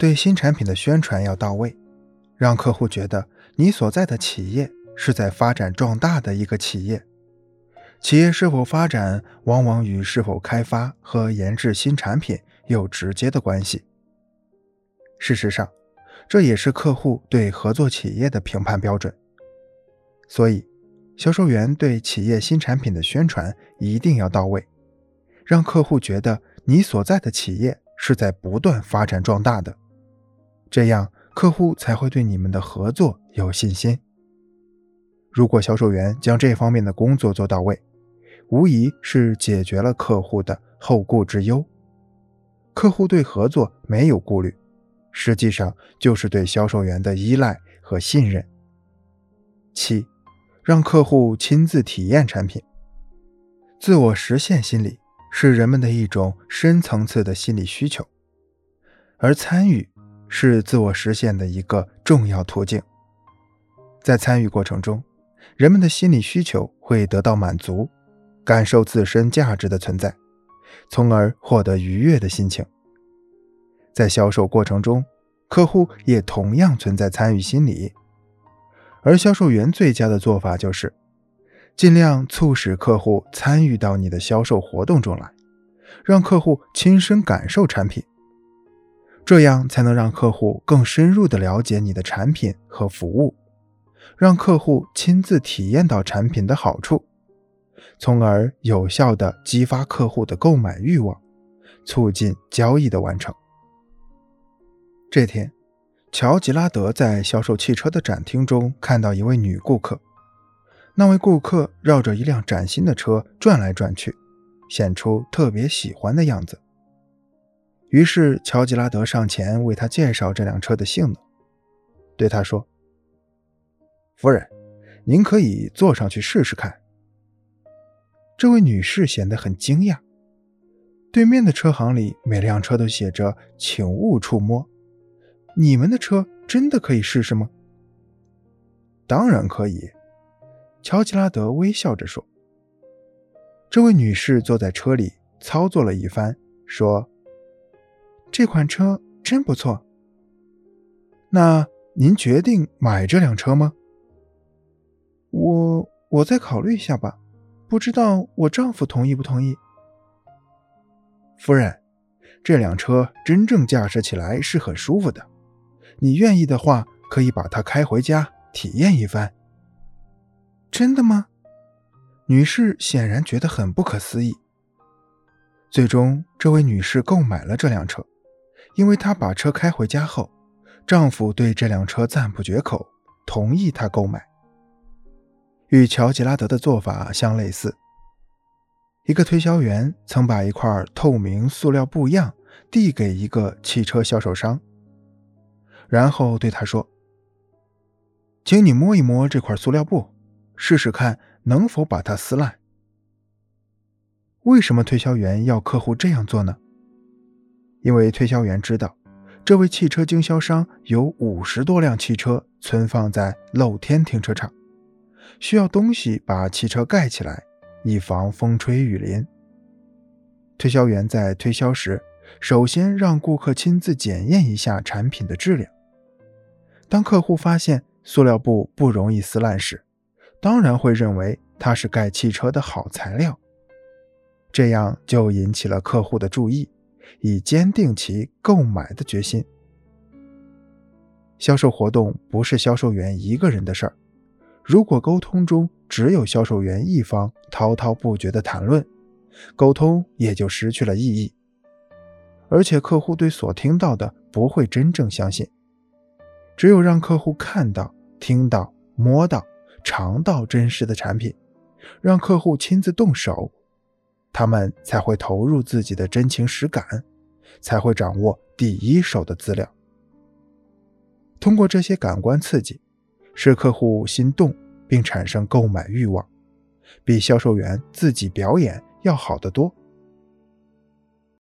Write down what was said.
对新产品的宣传要到位，让客户觉得你所在的企业是在发展壮大的一个企业。企业是否发展，往往与是否开发和研制新产品有直接的关系。事实上，这也是客户对合作企业的评判标准。所以，销售员对企业新产品的宣传一定要到位，让客户觉得你所在的企业是在不断发展壮大的，这样客户才会对你们的合作有信心。如果销售员将这方面的工作做到位，无疑是解决了客户的后顾之忧。客户对合作没有顾虑，实际上就是对销售员的依赖和信任。七，让客户亲自体验产品。自我实现心理是人们的一种深层次的心理需求，而参与是自我实现的一个重要途径。在参与过程中，人们的心理需求会得到满足。感受自身价值的存在，从而获得愉悦的心情。在销售过程中，客户也同样存在参与心理，而销售员最佳的做法就是尽量促使客户参与到你的销售活动中来，让客户亲身感受产品，这样才能让客户更深入地了解你的产品和服务，让客户亲自体验到产品的好处。从而有效地激发客户的购买欲望，促进交易的完成。这天，乔吉拉德在销售汽车的展厅中看到一位女顾客。那位顾客绕着一辆崭新的车转来转去，显出特别喜欢的样子。于是，乔吉拉德上前为他介绍这辆车的性能，对他说：“夫人，您可以坐上去试试看。”这位女士显得很惊讶。对面的车行里，每辆车都写着“请勿触摸”。你们的车真的可以试试吗？当然可以，乔吉拉德微笑着说。这位女士坐在车里操作了一番，说：“这款车真不错。那您决定买这辆车吗？”我我再考虑一下吧。不知道我丈夫同意不同意，夫人，这辆车真正驾驶起来是很舒服的。你愿意的话，可以把它开回家体验一番。真的吗？女士显然觉得很不可思议。最终，这位女士购买了这辆车，因为她把车开回家后，丈夫对这辆车赞不绝口，同意她购买。与乔吉拉德的做法相类似。一个推销员曾把一块透明塑料布样递给一个汽车销售商，然后对他说：“请你摸一摸这块塑料布，试试看能否把它撕烂。”为什么推销员要客户这样做呢？因为推销员知道，这位汽车经销商有五十多辆汽车存放在露天停车场。需要东西把汽车盖起来，以防风吹雨淋。推销员在推销时，首先让顾客亲自检验一下产品的质量。当客户发现塑料布不容易撕烂时，当然会认为它是盖汽车的好材料，这样就引起了客户的注意，以坚定其购买的决心。销售活动不是销售员一个人的事儿。如果沟通中只有销售员一方滔滔不绝的谈论，沟通也就失去了意义，而且客户对所听到的不会真正相信。只有让客户看到、听到、摸到、尝到真实的产品，让客户亲自动手，他们才会投入自己的真情实感，才会掌握第一手的资料。通过这些感官刺激。使客户心动并产生购买欲望，比销售员自己表演要好得多。